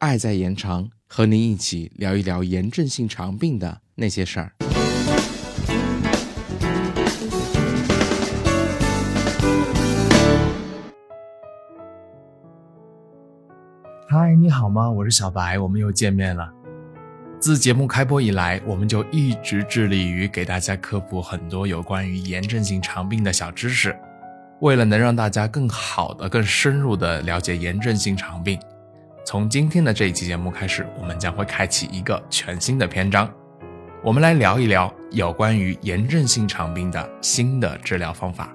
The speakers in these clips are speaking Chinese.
爱在延长，和您一起聊一聊炎症性肠病的那些事儿。嗨，你好吗？我是小白，我们又见面了。自节目开播以来，我们就一直致力于给大家科普很多有关于炎症性肠病的小知识。为了能让大家更好的、更深入的了解炎症性肠病，从今天的这一期节目开始，我们将会开启一个全新的篇章。我们来聊一聊有关于炎症性肠病的新的治疗方法。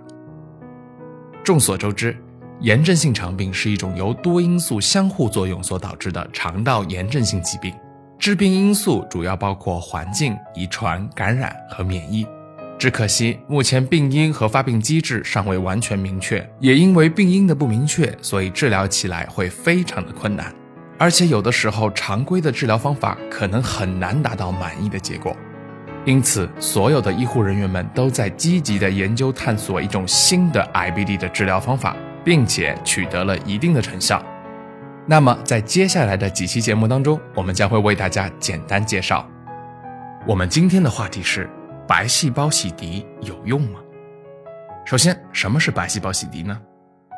众所周知。炎症性肠病是一种由多因素相互作用所导致的肠道炎症性疾病，致病因素主要包括环境、遗传、感染和免疫。只可惜，目前病因和发病机制尚未完全明确，也因为病因的不明确，所以治疗起来会非常的困难，而且有的时候常规的治疗方法可能很难达到满意的结果。因此，所有的医护人员们都在积极的研究探索一种新的 IBD 的治疗方法。并且取得了一定的成效。那么，在接下来的几期节目当中，我们将会为大家简单介绍。我们今天的话题是：白细胞洗涤有用吗？首先，什么是白细胞洗涤呢？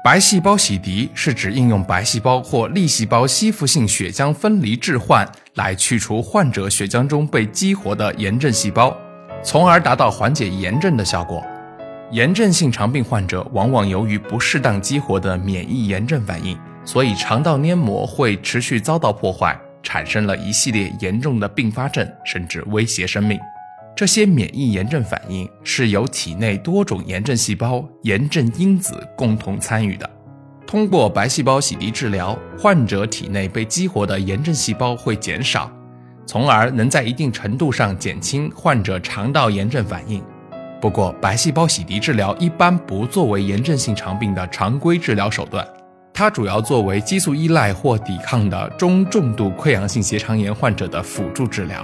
白细胞洗涤是指应用白细胞或粒细胞吸附性血浆分离置换来去除患者血浆中被激活的炎症细胞，从而达到缓解炎症的效果。炎症性肠病患者往往由于不适当激活的免疫炎症反应，所以肠道黏膜会持续遭到破坏，产生了一系列严重的并发症，甚至威胁生命。这些免疫炎症反应是由体内多种炎症细胞、炎症因子共同参与的。通过白细胞洗涤治疗，患者体内被激活的炎症细胞会减少，从而能在一定程度上减轻患者肠道炎症反应。不过，白细胞洗涤治疗一般不作为炎症性肠病的常规治疗手段，它主要作为激素依赖或抵抗的中重度溃疡性结肠炎患者的辅助治疗。